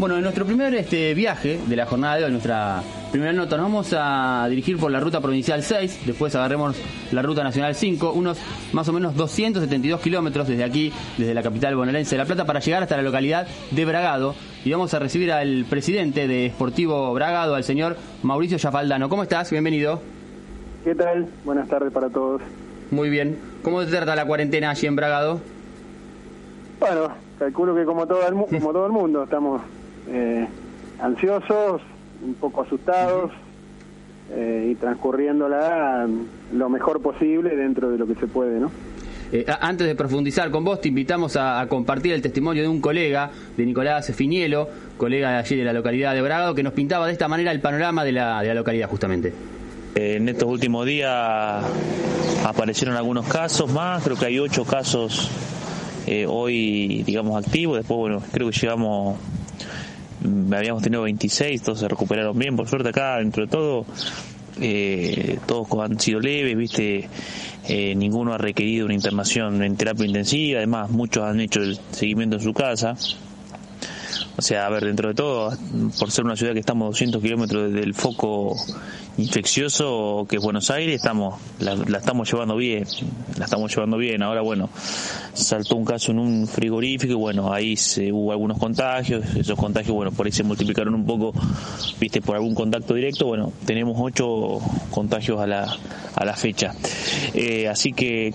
Bueno, en nuestro primer este, viaje de la jornada de hoy, nuestra primera nota, nos vamos a dirigir por la ruta provincial 6, después agarremos la ruta nacional 5, unos más o menos 272 kilómetros desde aquí, desde la capital bonaerense de La Plata, para llegar hasta la localidad de Bragado. Y vamos a recibir al presidente de Sportivo Bragado, al señor Mauricio Yafaldano. ¿Cómo estás? Bienvenido. ¿Qué tal? Buenas tardes para todos. Muy bien. ¿Cómo te trata la cuarentena allí en Bragado? Bueno, calculo que como todo el, como todo el mundo estamos eh, ansiosos, un poco asustados eh, y transcurriéndola lo mejor posible dentro de lo que se puede, ¿no? Eh, antes de profundizar con vos, te invitamos a, compartir el testimonio de un colega, de Nicolás Finielo, colega de allí de la localidad de Bragado, que nos pintaba de esta manera el panorama de la, de la localidad justamente. En estos últimos días aparecieron algunos casos más, creo que hay ocho casos hoy, digamos, activos, después, bueno, creo que llevamos habíamos tenido 26, todos se recuperaron bien, por suerte acá, dentro de todo, eh, todos han sido leves, viste, eh, ninguno ha requerido una internación en terapia intensiva, además muchos han hecho el seguimiento en su casa. O sea, a ver, dentro de todo, por ser una ciudad que estamos 200 kilómetros del foco infeccioso que es Buenos Aires, estamos la, estamos llevando bien, la estamos llevando bien. Ahora, bueno, saltó un caso en un frigorífico y bueno, ahí se, hubo algunos contagios, esos contagios, bueno, por ahí se multiplicaron un poco, viste, por algún contacto directo, bueno, tenemos ocho contagios a la, a la fecha. Eh, así que,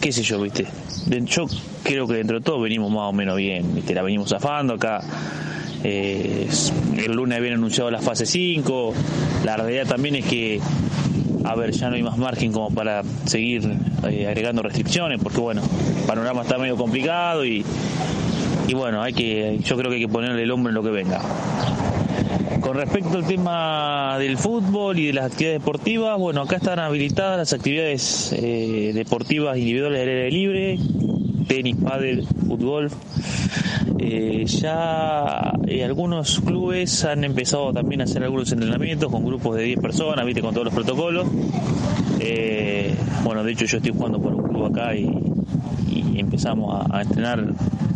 qué sé yo, viste, yo creo que dentro de todo venimos más o menos bien, viste, la venimos zafando acá eh, el lunes habían anunciado la fase 5. La realidad también es que, a ver, ya no hay más margen como para seguir eh, agregando restricciones, porque bueno, el panorama está medio complicado y, y bueno, hay que, yo creo que hay que ponerle el hombro en lo que venga. Con respecto al tema del fútbol y de las actividades deportivas, bueno, acá están habilitadas las actividades eh, deportivas individuales del aire libre, tenis, pádel, fútbol. Eh, ya eh, algunos clubes han empezado también a hacer algunos entrenamientos con grupos de 10 personas, viste, con todos los protocolos. Eh, bueno, de hecho yo estoy jugando por un club acá y, empezamos a, entrenar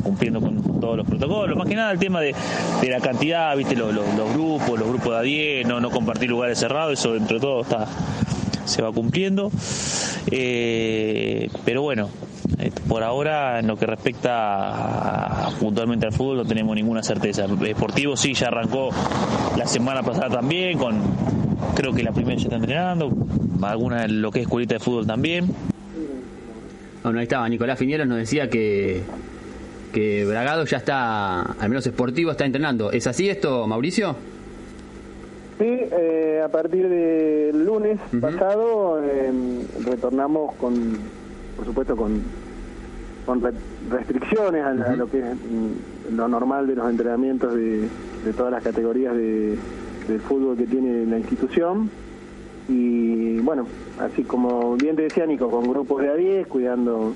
cumpliendo con, todos los protocolos. Más que nada el tema de, la cantidad, viste, los, grupos, los grupos de a 10, no, compartir lugares cerrados, eso dentro de todo se va cumpliendo. pero bueno, por ahora, en lo que respecta puntualmente al fútbol, no tenemos ninguna certeza. Deportivo sí, ya arrancó la semana pasada también, con creo que la primera ya está entrenando, alguna lo que es escuelita de fútbol también. Bueno, ahí estaba, Nicolás Finieros nos decía que, que Bragado ya está, al menos esportivo, está entrenando. ¿Es así esto, Mauricio? Sí, eh, a partir del lunes pasado em, retornamos con, por supuesto, con con restricciones a, lo que es mm, lo normal de los entrenamientos de, todas las categorías de, del fútbol que tiene la institución. Y bueno, así como bien te decía Nico, con grupos de a 10, cuidando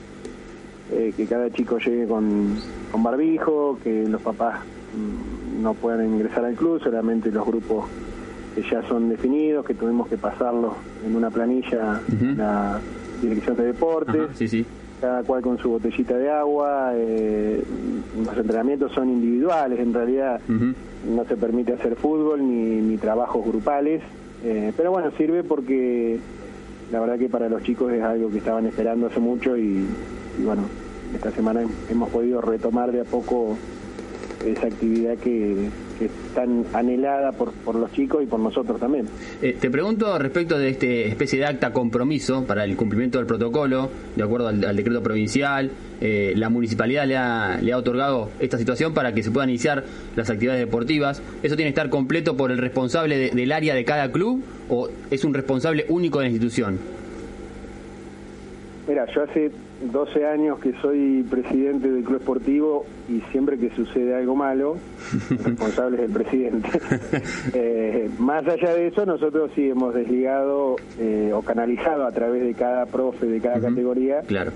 eh, que cada chico llegue con, con barbijo, que los papás mm, no puedan ingresar al club, solamente los grupos que ya son definidos, que tuvimos que pasarlos en una planilla la dirección de deportes. sí, sí cada cual con su botellita de agua, eh, los entrenamientos son individuales, en realidad no se permite hacer fútbol ni, ni trabajos grupales, eh, pero bueno, sirve porque la verdad que para los chicos es algo que estaban esperando hace mucho y, y bueno, esta semana hemos podido retomar de a poco esa actividad que, que es tan anhelada por, por los chicos y por nosotros también. Eh, te pregunto respecto de este especie de acta compromiso para el cumplimiento del protocolo, de acuerdo al, decreto provincial, eh, la municipalidad le ha, le ha otorgado esta situación para que se puedan iniciar las actividades deportivas. ¿Eso tiene que estar completo por el responsable del área de cada club o es un responsable único de la institución? Mira, yo hace 12 años que soy presidente del club esportivo y siempre que sucede algo malo, el responsable es el presidente. Eh, más allá de eso, nosotros sí hemos desligado eh, o canalizado a través de cada profe, de cada categoría, claro.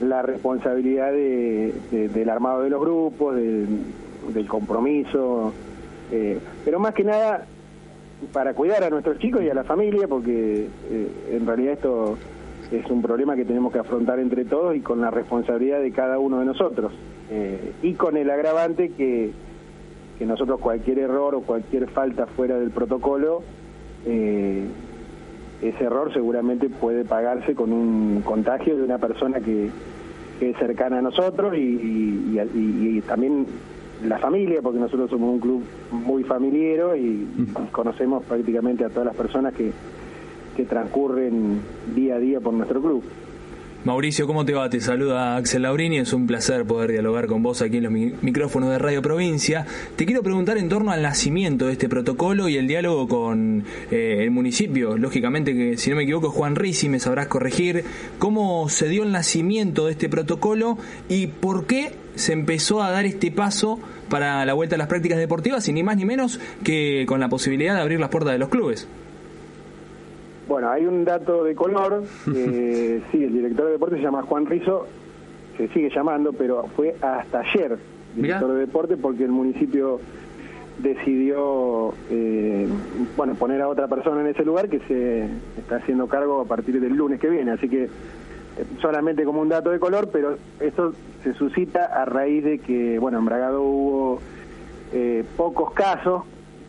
la responsabilidad del armado de los grupos, del compromiso, eh, pero más que nada para cuidar a nuestros chicos y a la familia, porque en realidad esto es un problema que tenemos que afrontar entre todos y con la responsabilidad de cada uno de nosotros. Eh, y con el agravante que que nosotros cualquier error o cualquier falta fuera del protocolo, eh, ese error seguramente puede pagarse con un contagio de una persona que, es cercana a nosotros y, también la familia, porque nosotros somos un club muy familiero y conocemos prácticamente a todas las personas que, que transcurren día a día por nuestro club. Mauricio, ¿cómo te va? Te saluda Axel Laurini, es un placer poder dialogar con vos aquí en los micrófonos de Radio Provincia. Te quiero preguntar en torno al nacimiento de este protocolo y el diálogo con eh, el municipio. Lógicamente que, si no me equivoco, Juan Risi, me sabrás corregir, cómo se dio el nacimiento de este protocolo y por qué se empezó a dar este paso para la vuelta a las prácticas deportivas y ni más ni menos que con la posibilidad de abrir las puertas de los clubes. Bueno, hay un dato de color. Eh, sí, el director de deporte se llama Juan Rizo, se sigue llamando, pero fue hasta ayer director de deporte porque el municipio decidió eh, bueno poner a otra persona en ese lugar que se está haciendo cargo a partir del lunes que viene así que eh, solamente como un dato de color pero esto se suscita a raíz de que bueno en Bragado hubo pocos casos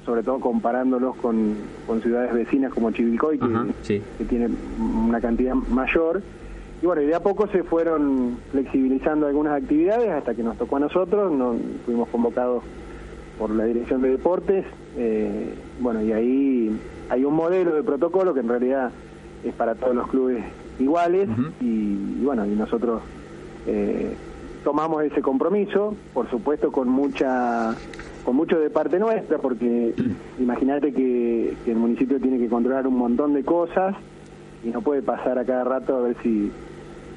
sobre todo comparándolos con, ciudades vecinas como Chivilcoy, que, tiene una cantidad mayor. Y bueno, y de a poco se fueron flexibilizando algunas actividades hasta que nos tocó a nosotros, nos fuimos convocados por la Dirección de Deportes, eh, bueno, y ahí hay un modelo de protocolo que en realidad es para todos los clubes iguales, y, bueno, y nosotros eh, tomamos ese compromiso, por supuesto con mucha con mucho de parte nuestra, porque imagínate que, el municipio tiene que controlar un montón de cosas y no puede pasar a cada rato a ver si,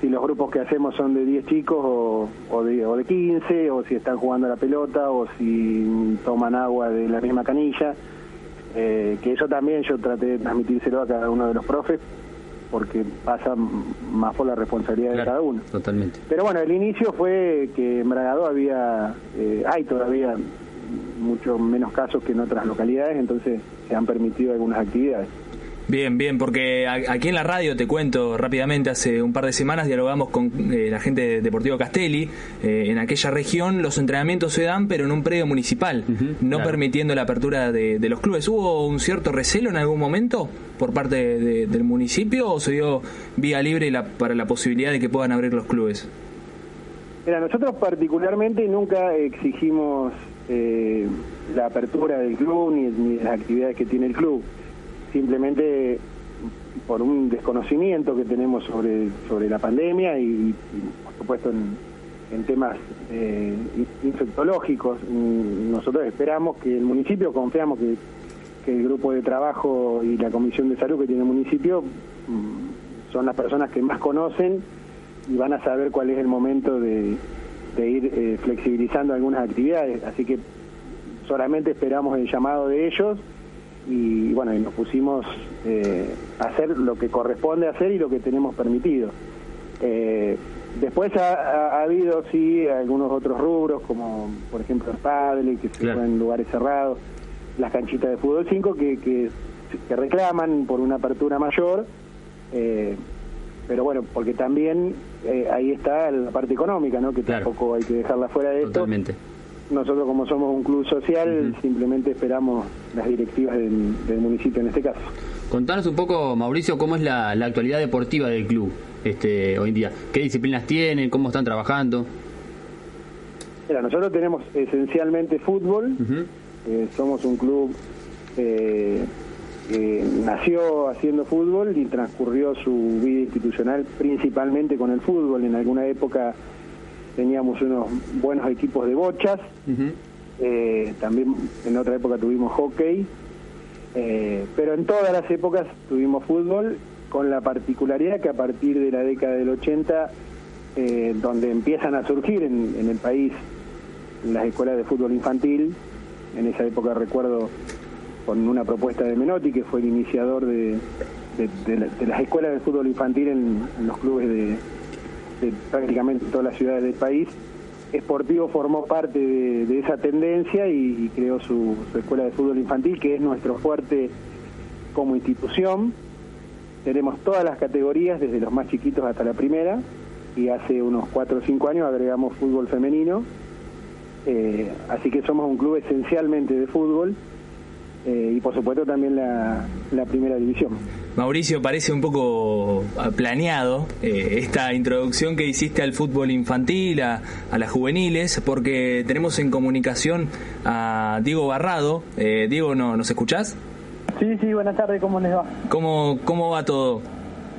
si los grupos que hacemos son de 10 chicos o, o, de, o de 15, o si están jugando a la pelota, o si toman agua de la misma canilla. Eh, que eso también yo traté de transmitírselo a cada uno de los profes, porque pasa más por la responsabilidad de cada uno. Totalmente. Pero bueno, el inicio fue que en Bragado había, eh, hay todavía mucho menos casos que en otras localidades, entonces se han permitido algunas actividades. Bien, bien, porque aquí en la radio te cuento rápidamente, hace un par de semanas dialogamos con eh, la gente de Deportivo Castelli. Eh, en aquella región los entrenamientos se dan, pero en un predio municipal, no permitiendo la apertura de, los clubes. ¿Hubo un cierto recelo en algún momento por parte del municipio o se dio vía libre para la posibilidad de que puedan abrir los clubes? Mira, nosotros particularmente nunca exigimos eh, la apertura del club ni, las actividades que tiene el club. Simplemente por un desconocimiento que tenemos sobre, sobre la pandemia y, por supuesto en, temas eh, infectológicos. Mm, nosotros esperamos que el municipio, confiamos que, el grupo de trabajo y la comisión de salud que tiene el municipio mm, son las personas que más conocen y van a saber cuál es el momento de, de ir eh, flexibilizando algunas actividades, así que solamente esperamos el llamado de ellos y bueno, y nos pusimos eh, a hacer lo que corresponde hacer y lo que tenemos permitido. Eh, después ha, habido sí algunos otros rubros, como por ejemplo el padre, que se claro. en lugares cerrados, las canchitas de fútbol 5 que, que, reclaman por una apertura mayor. Eh, pero bueno, porque también eh, ahí está la parte económica, ¿no? Que tampoco hay que dejarla fuera de esto. Nosotros como somos un club social, simplemente esperamos las directivas del, municipio en este caso. Contanos un poco, Mauricio, cómo es la, actualidad deportiva del club este, hoy en día. ¿Qué disciplinas tienen? ¿Cómo están trabajando? Mira, nosotros tenemos esencialmente fútbol. Eh, somos un club eh, nació haciendo fútbol y transcurrió su vida institucional principalmente con el fútbol. En alguna época teníamos unos buenos equipos de bochas, eh, también en otra época tuvimos hockey, eh, pero en todas las épocas tuvimos fútbol, con la particularidad que a partir de la década del 80, eh, donde empiezan a surgir en, en el país las escuelas de fútbol infantil, en esa época recuerdo con una propuesta de Menotti, que fue el iniciador de, las escuelas de fútbol infantil en, los clubes de, prácticamente todas las ciudades del país. Esportivo formó parte de, esa tendencia y, creó su, escuela de fútbol infantil, que es nuestro fuerte como institución. Tenemos todas las categorías, desde los más chiquitos hasta la primera, y hace unos 4 o 5 años agregamos fútbol femenino. Eh, así que somos un club esencialmente de fútbol eh, y por supuesto también la, primera división. Mauricio, parece un poco ah, planeado eh, esta introducción que hiciste al fútbol infantil, a, las juveniles, porque tenemos en comunicación a Diego Barrado. Diego, ¿no, ¿nos escuchás? Sí, sí, buenas tardes, ¿cómo les va? ¿Cómo, cómo va todo?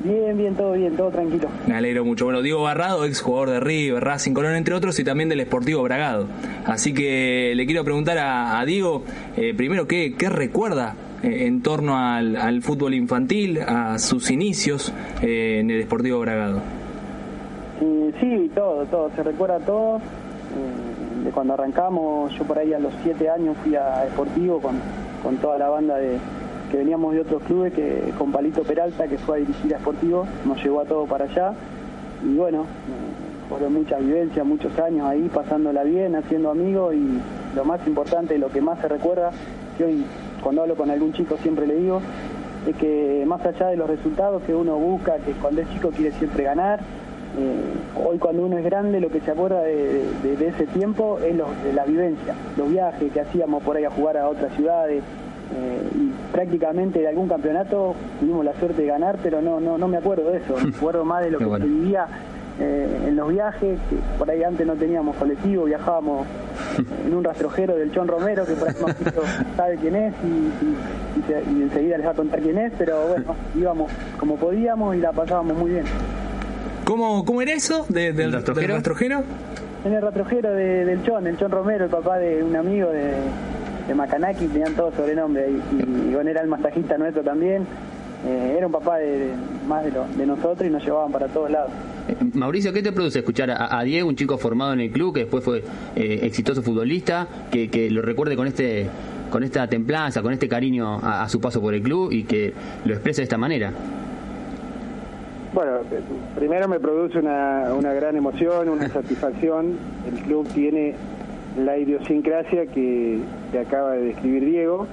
Bien, bien, todo bien, todo tranquilo. Me alegro mucho. Bueno, Diego Barrado, ex jugador de River, Racing Colón, entre otros, y también del Esportivo Bragado. Así que le quiero preguntar a, Diego, eh, primero, ¿qué, qué recuerda eh, en torno al, fútbol infantil, a sus inicios eh, en el Esportivo Bragado? Sí, todo, todo, se recuerda todo. de cuando arrancamos, yo por ahí a los siete años fui a Esportivo con, con toda la banda de que veníamos de otros clubes, que con Palito Peralta, que fue a dirigir a Sportivo, nos llevó a todo para allá. Y bueno, fueron muchas vivencias, muchos años ahí, pasándola bien, haciendo amigos y lo más importante, lo que más se recuerda, que hoy cuando hablo con algún chico siempre le digo, es que más allá de los resultados que uno busca, que cuando es chico quiere siempre ganar, eh, hoy cuando uno es grande lo que se acuerda de, ese tiempo es la vivencia, los viajes que hacíamos por ahí a jugar a otras ciudades, eh, y prácticamente de algún campeonato tuvimos la suerte de ganar, pero no no no me acuerdo de eso, me acuerdo más de lo que se vivía eh, en los viajes, que por ahí antes no teníamos colectivo, viajábamos en un rastrojero del Chon Romero, que por ahí más sabe quién es y, enseguida les va a contar quién es, pero bueno, íbamos como podíamos y la pasábamos muy bien. ¿Cómo, cómo era eso del, rastrojero? En el rastrojero del Chon, el Chon Romero, el papá de un amigo de de Macanaki, tenían todo sobrenombre ahí. Y, y era el masajista nuestro también. Eh, era un papá de, más de, lo, de nosotros y nos llevaban para todos lados. Eh, Mauricio, ¿qué te produce escuchar a, Diego, un chico formado en el club, que después fue eh, exitoso futbolista, que, que, lo recuerde con este con esta templanza, con este cariño a, su paso por el club y que lo exprese de esta manera? Bueno, primero me produce una, una gran emoción, una satisfacción. El club tiene la idiosincrasia que, acaba de describir Diego.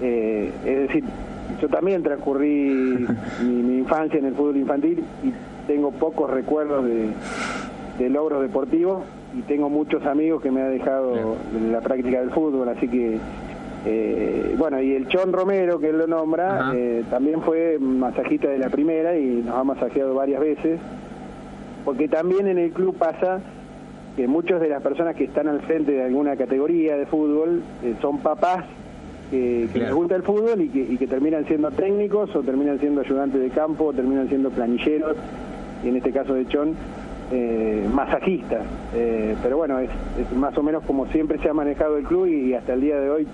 Eh, es decir, yo también transcurrí mi, infancia en el fútbol infantil y tengo pocos recuerdos de, logros deportivos y tengo muchos amigos que me ha dejado la práctica del fútbol, así que eh, bueno, y el Chon Romero, que él lo nombra, eh, también fue masajista de la primera y nos ha masajeado varias veces, porque también en el club pasa que muchas de las personas que están al frente de alguna categoría de fútbol eh, son papás que, les gusta el fútbol y que, terminan siendo técnicos o terminan siendo ayudantes de campo o terminan siendo planilleros, y en este caso de Chon, eh, masajistas. Eh, pero bueno, es, más o menos como siempre se ha manejado el club y, hasta el día de hoy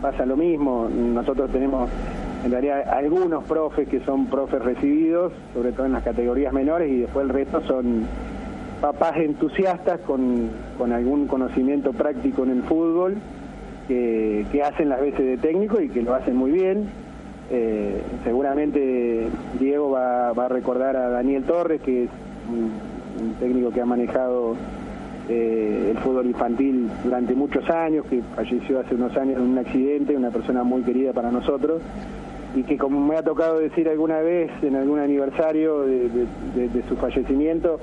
pasa lo mismo. Nosotros tenemos en realidad algunos profes que son profes recibidos, sobre todo en las categorías menores, y después el resto son papás entusiastas con, con algún conocimiento práctico en el fútbol, que, hacen las veces de técnico y que lo hacen muy bien. Eh, seguramente Diego va, va, a recordar a Daniel Torres, que es un, técnico que ha manejado eh, el fútbol infantil durante muchos años, que falleció hace unos años en un accidente, una persona muy querida para nosotros y que como me ha tocado decir alguna vez en algún aniversario de su fallecimiento,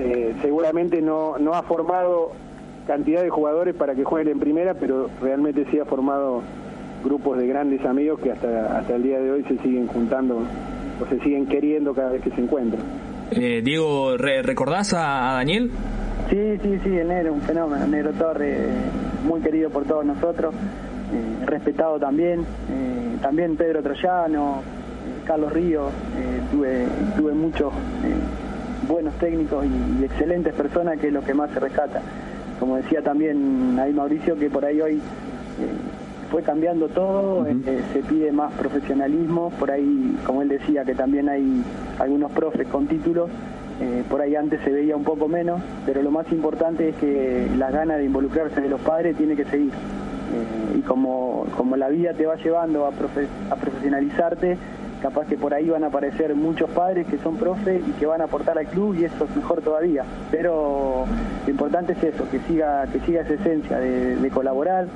eh, seguramente no, no ha formado cantidad de jugadores para que jueguen en primera, pero realmente sí ha formado grupos de grandes amigos que hasta, hasta el día de hoy se siguen juntando o se siguen queriendo cada vez que se encuentran. Eh, Diego, ¿recordás a, Daniel? Sí, sí, sí, el negro, un fenómeno, el negro Torre, muy querido por todos nosotros, eh, respetado también, también Pedro Troyano, Carlos Ríos, tuve, tuve muchos buenos técnicos y, excelentes personas, que es lo que más se rescata. Como decía también ahí Mauricio, que por ahí hoy eh, fue cambiando todo, eh, se pide más profesionalismo, por ahí, como él decía, que también hay algunos profes con títulos, eh, por ahí antes se veía un poco menos, pero lo más importante es que la gana de involucrarse de los padres tiene que seguir. y como, como la vida te va llevando a, a profesionalizarte, capaz que por ahí van a aparecer muchos padres que son profes y que van a aportar al club y eso es mejor todavía. Pero lo importante es eso, que siga, que siga esa esencia de, colaborar,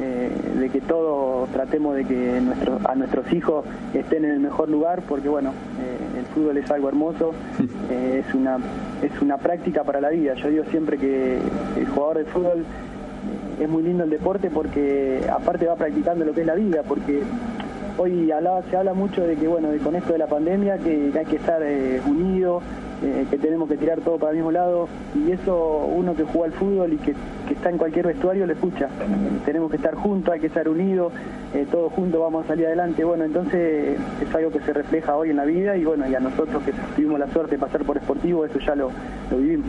eh, de que todos tratemos de que nuestro, a nuestros hijos estén en el mejor lugar, porque bueno, eh, el fútbol es algo hermoso, eh, es una es una práctica para la vida. Yo digo siempre que el jugador de fútbol es muy lindo el deporte porque aparte va practicando lo que es la vida, porque hoy se habla mucho de que, bueno, de, con esto de la pandemia, que hay que estar eh, unidos, eh, que tenemos que tirar todo para el mismo lado, y eso uno que juega al fútbol y que, está en cualquier vestuario lo escucha. tenemos que estar juntos, hay que estar unidos, eh, todos juntos vamos a salir adelante. Bueno, entonces es algo que se refleja hoy en la vida y bueno, y a nosotros que tuvimos la suerte de pasar por Esportivo, eso ya lo, vivimos.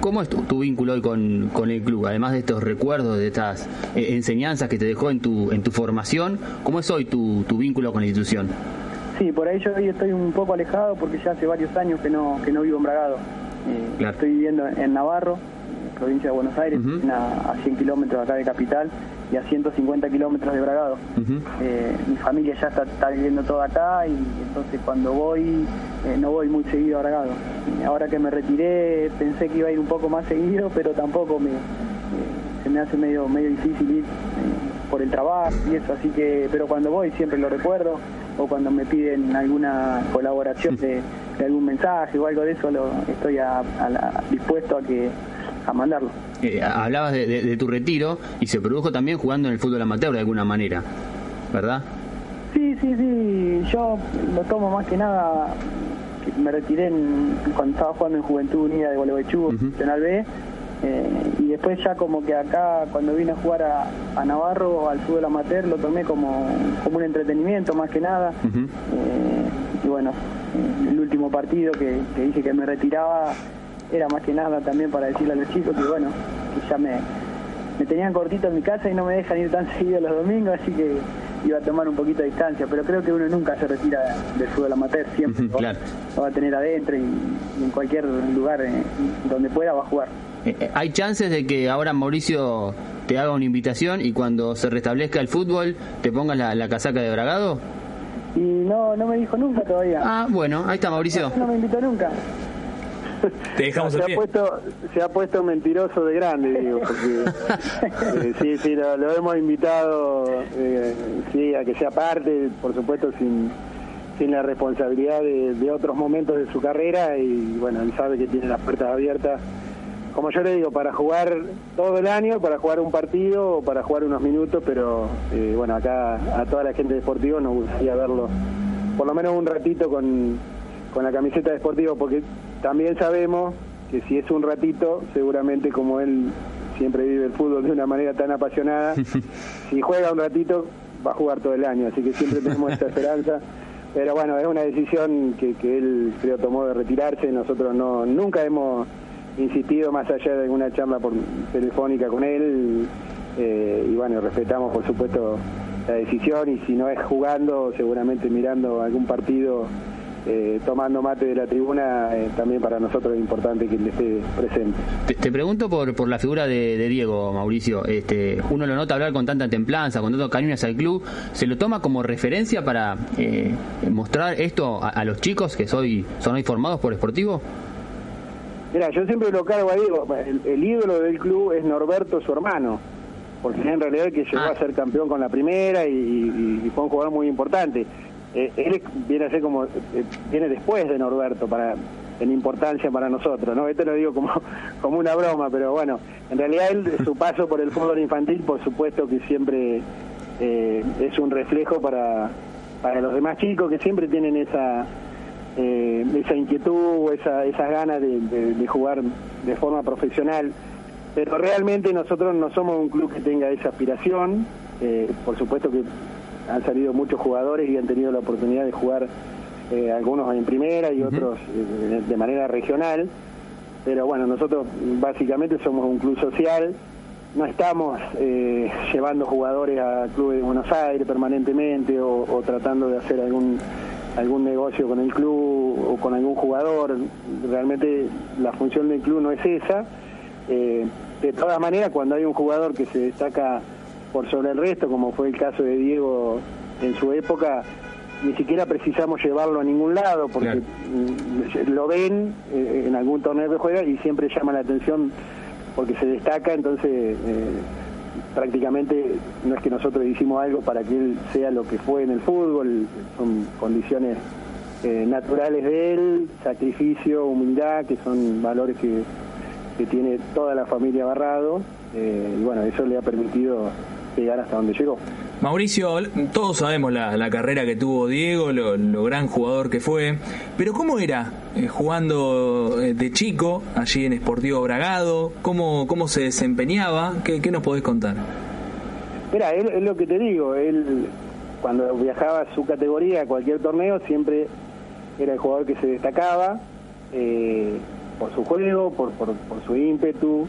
¿Cómo es tu, vínculo hoy con, con, el club? Además de estos recuerdos, de estas enseñanzas que te dejó en tu, en tu formación, ¿cómo es hoy tu, tu vínculo con la institución? Sí, por ahí yo hoy estoy un poco alejado porque ya hace varios años que no, que no vivo en Bragado. Eh, estoy viviendo en Navarro, provincia de Buenos Aires, a, 100 kilómetros acá de capital y a 150 kilómetros de Bragado. Eh, mi familia ya está, viviendo toda acá y entonces cuando voy eh, no voy muy seguido a Bragado. Ahora que me retiré pensé que iba a ir un poco más seguido, pero tampoco me, se me hace medio, medio difícil ir por el trabajo y eso, así que, pero cuando voy siempre lo recuerdo o cuando me piden alguna colaboración de, algún mensaje o algo de eso, lo, estoy dispuesto a que a mandarlo. Eh, hablabas de, tu retiro y se produjo también jugando en el fútbol amateur de alguna manera, ¿verdad? Sí, sí, sí. Yo lo tomo más que nada. Me retiré cuando estaba jugando en Juventud Unida de Gualeguaychú, uh -huh. B eh, y después ya como que acá cuando vine a jugar a, Navarro al fútbol amateur lo tomé como, como un entretenimiento más que nada. Eh, y bueno el último partido que, dije que me retiraba era más que nada también para decirle a los chicos que bueno que ya me, me tenían cortito en mi casa y no me dejan ir tan seguido los domingos así que iba a tomar un poquito de distancia, pero creo que uno nunca se retira del fútbol amateur, siempre lo, va a tener adentro y, en cualquier lugar eh, donde pueda va a jugar. Eh, eh, ¿Hay chances de que ahora Mauricio te haga una invitación y cuando se restablezca el fútbol te pongas la, casaca de Bragado? Y no, no me dijo nunca todavía. Ah, bueno, ahí está Mauricio. No, me invitó nunca. Te dejamos se, ha puesto, se ha puesto mentiroso de grande, digo, porque eh, sí, sí, lo, hemos invitado sí, a que sea parte, por supuesto, sin, sin la responsabilidad de, de otros momentos de su carrera y bueno, él sabe que tiene las puertas abiertas como yo le digo, para jugar todo el año, para jugar un partido o para jugar unos minutos, pero eh, bueno, acá a toda la gente de Sportivo nos gustaría verlo por lo menos un ratito con, con la camiseta de Sportivo, porque también sabemos que si es un ratito, seguramente como él siempre vive el fútbol de una manera tan apasionada, si juega un ratito va a jugar todo el año, así que siempre tenemos esa esperanza. Pero bueno, es una decisión que, que él creo tomó de retirarse, nosotros no nunca hemos insistido más allá de alguna charla por telefónica con él eh, y bueno, respetamos por supuesto la decisión y si no es jugando, seguramente mirando algún partido, eh, tomando mate de la tribuna, eh, también para nosotros es importante que él esté presente. Te, pregunto por, por la figura de, Diego, Mauricio. Este, uno lo nota hablar con tanta templanza, con tanto cariño hacia el club. ¿Se lo toma como referencia para mostrar esto a, los chicos que soy, son hoy formados por Esportivo? Mira, yo siempre lo cargo ahí, el, ídolo del club es Norberto, su hermano, porque en realidad el que llegó ah. a ser campeón con la primera y, fue un jugador muy importante. Eh, él viene a ser como, eh, viene después de Norberto para en importancia para nosotros, ¿no? Esto lo digo como, como una broma, pero bueno, en realidad él, su paso por el fútbol infantil, por supuesto que siempre eh, es un reflejo para, para los demás chicos que siempre tienen esa eh, esa inquietud, esa, esas ganas de, jugar de forma profesional. Pero realmente nosotros no somos un club que tenga esa aspiración. Eh, por supuesto que han salido muchos jugadores y han tenido la oportunidad de jugar eh, algunos en primera y otros de manera regional. Pero bueno, nosotros básicamente somos un club social. No estamos llevando jugadores a clubes de Buenos Aires permanentemente o tratando de hacer algún algún negocio con el club o con algún jugador. Realmente la función del club no es esa. Eh, de todas maneras, cuando hay un jugador que se destaca por sobre el resto, como fue el caso de Diego en su época, ni siquiera precisamos llevarlo a ningún lado porque mm, lo ven eh, en algún torneo que juega y siempre llama la atención porque se destaca, entonces eh, prácticamente no es que nosotros hicimos algo para que él sea lo que fue en el fútbol, son condiciones eh, naturales de él, sacrificio, humildad, que son valores que, que tiene toda la familia Barrado, eh, y bueno, eso le ha permitido llegar hasta donde llegó. Mauricio, todos sabemos la, carrera que tuvo Diego, lo, gran jugador que fue, pero ¿cómo era eh, jugando eh, de chico allí en Sportivo Bragado? ¿Cómo, cómo se desempeñaba? ¿Qué, nos podés contar? Mira, es lo que te digo, él cuando viajaba a su categoría a cualquier torneo siempre era el jugador que se destacaba eh, por su juego, por, por, su ímpetu,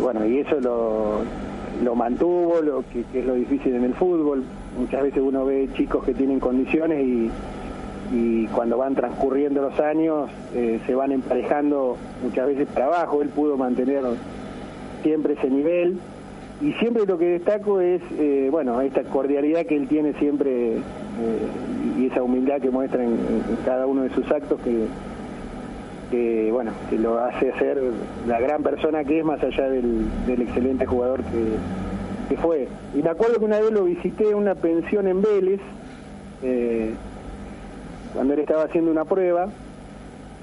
bueno, y eso lo, lo mantuvo, lo que, es lo difícil en el fútbol. Muchas veces uno ve chicos que tienen condiciones y, cuando van transcurriendo los años eh, se van emparejando muchas veces para abajo. Él pudo mantener siempre ese nivel y siempre lo que destaco es, eh, bueno, esta cordialidad que él tiene siempre eh, y esa humildad que muestra en, cada uno de sus actos que que bueno que lo hace ser la gran persona que es más allá del, excelente jugador que, fue. Y me acuerdo que una vez lo visité en una pensión en Vélez eh, cuando él estaba haciendo una prueba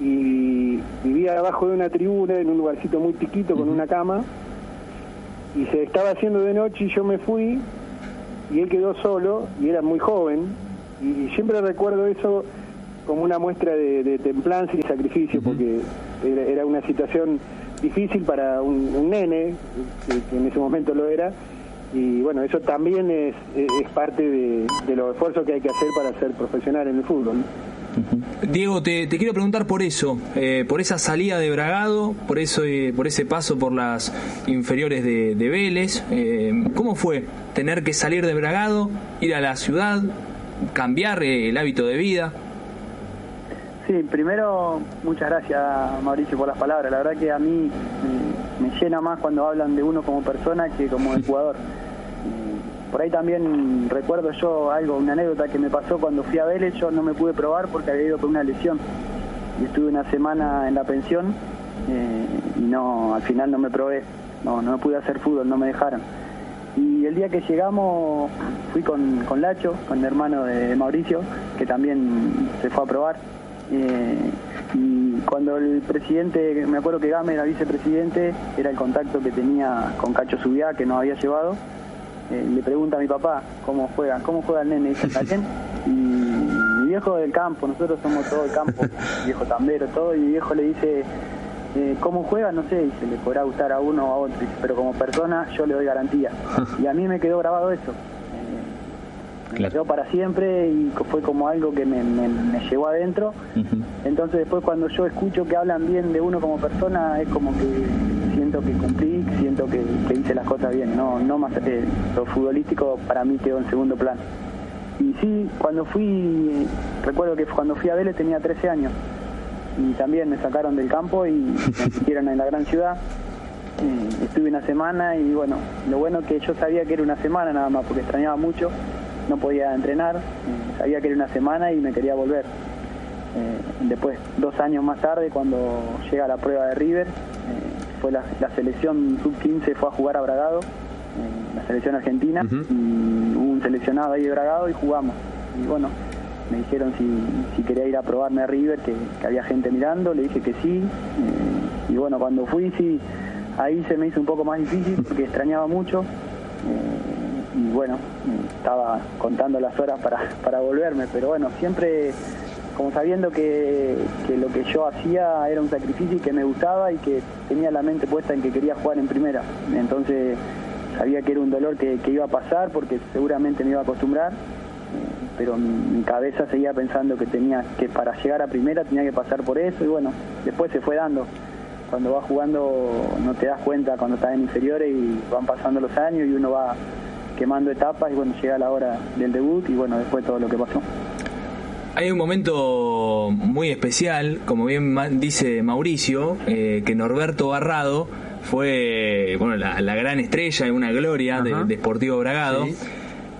y vivía abajo de una tribuna en un lugarcito muy chiquito con una cama y se estaba haciendo de noche y yo me fui y él quedó solo y era muy joven y siempre recuerdo eso como una muestra de, templanza y sacrificio, porque era, una situación difícil para un, nene, que, en ese momento lo era, y bueno, eso también es, es parte de, los esfuerzos que hay que hacer para ser profesional en el fútbol. Diego, te, quiero preguntar por eso, eh, por esa salida de Bragado, por eso, eh, por ese paso por las inferiores de, Vélez. Eh, ¿Cómo fue tener que salir de Bragado, ir a la ciudad, cambiar el hábito de vida? Sí, primero, muchas gracias Mauricio por las palabras. La verdad que a mí me, llena más cuando hablan de uno como persona que como de jugador. Por ahí también recuerdo yo algo, una anécdota que me pasó cuando fui a Vélez, yo no me pude probar porque había ido con una lesión. Y estuve una semana en la pensión eh, y no, al final no me probé, no, no pude hacer fútbol, no me dejaron. Y el día que llegamos fui con, con Lacho, con el hermano de Mauricio, que también se fue a probar cuando el presidente, me acuerdo que Game era vicepresidente, era el contacto que tenía con Cacho Subiá, que nos había llevado, eh, le pregunta a mi papá cómo juega, cómo juega el nene, dice, bien? Y mi viejo del campo, nosotros somos todo el campo, viejo tambero, todo, y mi viejo le dice, eh, ¿cómo juega? No sé, se le podrá gustar a uno o a otro, pero como persona yo le doy garantía. Y a mí me quedó grabado eso me quedó para siempre y fue como algo que me, me, llevó adentro. Entonces después cuando yo escucho que hablan bien de uno como persona, es como que siento que cumplí, siento que, hice las cosas bien. No, no más eh, lo futbolístico para mí quedó en segundo plano. Y sí, cuando fui, recuerdo que cuando fui a Vélez tenía 13 años y también me sacaron del campo y me metieron en la gran ciudad. Eh, estuve una semana y bueno, lo bueno que yo sabía que era una semana nada más porque extrañaba mucho no podía entrenar, sabía que era una semana y me quería volver. Eh, después, dos años más tarde, cuando llega la prueba de River, eh, fue la, selección sub-15 fue a jugar a Bragado, eh, la selección argentina, y hubo un seleccionado ahí de Bragado y jugamos. Y bueno, me dijeron si, quería ir a probarme a River, que, había gente mirando, le dije que sí. y bueno, cuando fui, sí, ahí se me hizo un poco más difícil porque extrañaba mucho y bueno, estaba contando las horas para, para volverme, pero bueno, siempre como sabiendo que, lo que yo hacía era un sacrificio y que me gustaba y que tenía la mente puesta en que quería jugar en primera. Entonces sabía que era un dolor que, iba a pasar porque seguramente me iba a acostumbrar, pero mi, cabeza seguía pensando que tenía que para llegar a primera tenía que pasar por eso y bueno, después se fue dando. Cuando vas jugando no te das cuenta cuando estás en inferiores y van pasando los años y uno va quemando etapas y bueno, llega la hora del debut y bueno, después todo lo que pasó. Hay un momento muy especial, como bien dice Mauricio, eh, que Norberto Barrado fue bueno, la, gran estrella y una gloria de, de, Sportivo Bragado.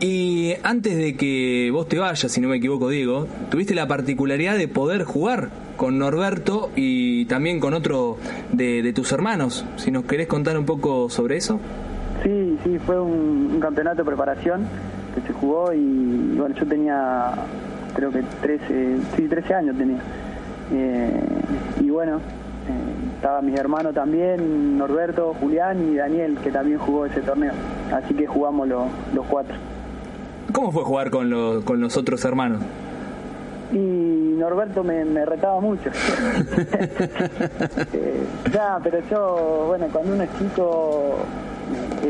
Y antes de que vos te vayas, si no me equivoco, Diego, tuviste la particularidad de poder jugar con Norberto y también con otro de, de tus hermanos. Si nos querés contar un poco sobre eso. Sí, sí, fue un, campeonato de preparación que se jugó y bueno, yo tenía creo que 13, sí, 13 años tenía. Eh, y bueno, Eh, estaba mi hermano también, Norberto, Julián y Daniel, que también jugó ese torneo. Así que jugamos los, los cuatro. ¿Cómo fue jugar con los, con los otros hermanos? Y Norberto me, me retaba mucho. eh, ya, pero yo, bueno, cuando uno es chico,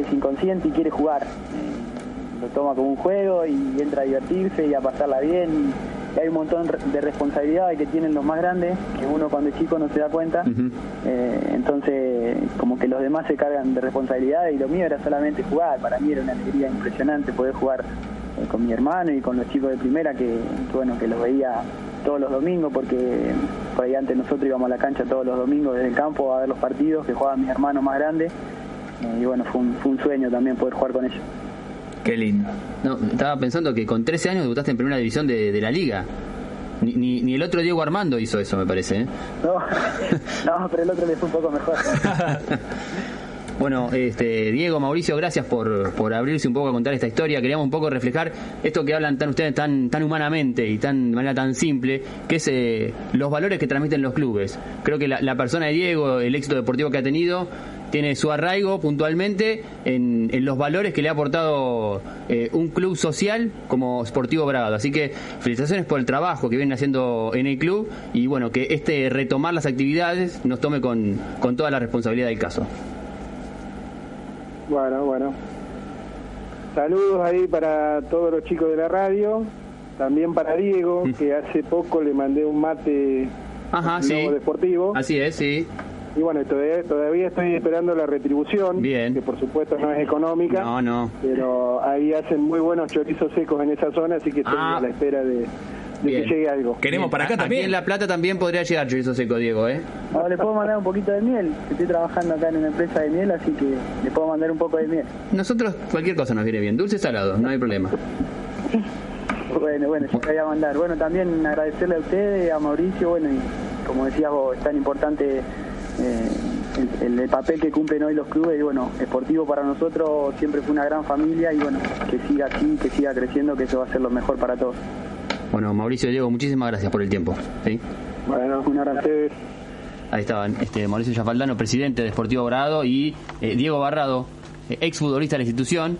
es inconsciente y quiere jugar. Eh, lo toma como un juego y entra a divertirse y a pasarla bien. Y hay un montón de responsabilidades que tienen los más grandes, que uno cuando es chico no se da cuenta. Eh, entonces, como que los demás se cargan de responsabilidades y lo mío era solamente jugar. Para mí era una alegría impresionante poder jugar eh, con mi hermano y con los chicos de primera que, que, bueno que los veía todos los domingos porque por ahí antes nosotros íbamos a la cancha todos los domingos desde el campo a ver los partidos que jugaban mis hermanos más grandes y bueno fue un, fue un sueño también poder jugar con ellos Qué lindo. No, estaba pensando que con 13 años debutaste en primera división de, de la liga. Ni, ni, ni, el otro Diego Armando hizo eso, me parece. ¿eh? No, no, pero el otro le fue un poco mejor. Bueno, este, Diego, Mauricio, gracias por, por abrirse un poco a contar esta historia. Queríamos un poco reflejar esto que hablan tan ustedes tan, tan humanamente y tan, de manera tan simple, que es eh, los valores que transmiten los clubes. Creo que la, la, persona de Diego, el éxito deportivo que ha tenido, tiene su arraigo puntualmente en, en los valores que le ha aportado eh, un club social como Sportivo Bragado. Así que felicitaciones por el trabajo que vienen haciendo en el club y bueno, que este retomar las actividades nos tome con, con toda la responsabilidad del caso. Bueno, bueno. Saludos ahí para todos los chicos de la radio, también para Diego, mm. que hace poco le mandé un mate Ajá, sí. deportivo. Así es, sí. Y bueno, todavía, todavía estoy esperando la retribución, Bien. que por supuesto no es económica. No, no. Pero ahí hacen muy buenos chorizos secos en esa zona, así que estoy Ah. a la espera de, de que llegue algo. Queremos para acá Aquí también. en La Plata también podría llegar chorizo seco, Diego, ¿eh? Ahora le puedo mandar un poquito de miel, estoy trabajando acá en una empresa de miel, así que le puedo mandar un poco de miel. Nosotros cualquier cosa nos viene bien, dulce salado, no hay problema. Bueno, bueno, yo te voy a mandar. Bueno, también agradecerle a ustedes, a Mauricio, bueno, y como decías vos, es tan importante eh, el, el papel que cumplen hoy los clubes, y bueno, Esportivo para nosotros siempre fue una gran familia, y bueno, que siga así, que siga creciendo, que eso va a ser lo mejor para todos. Bueno, Mauricio Diego, muchísimas gracias por el tiempo. ¿sí? Bueno, Un abrazo. Ahí estaban este, Mauricio Yafaldano, presidente de Sportivo Brado, y eh, Diego Barrado, eh, ex futbolista de la institución.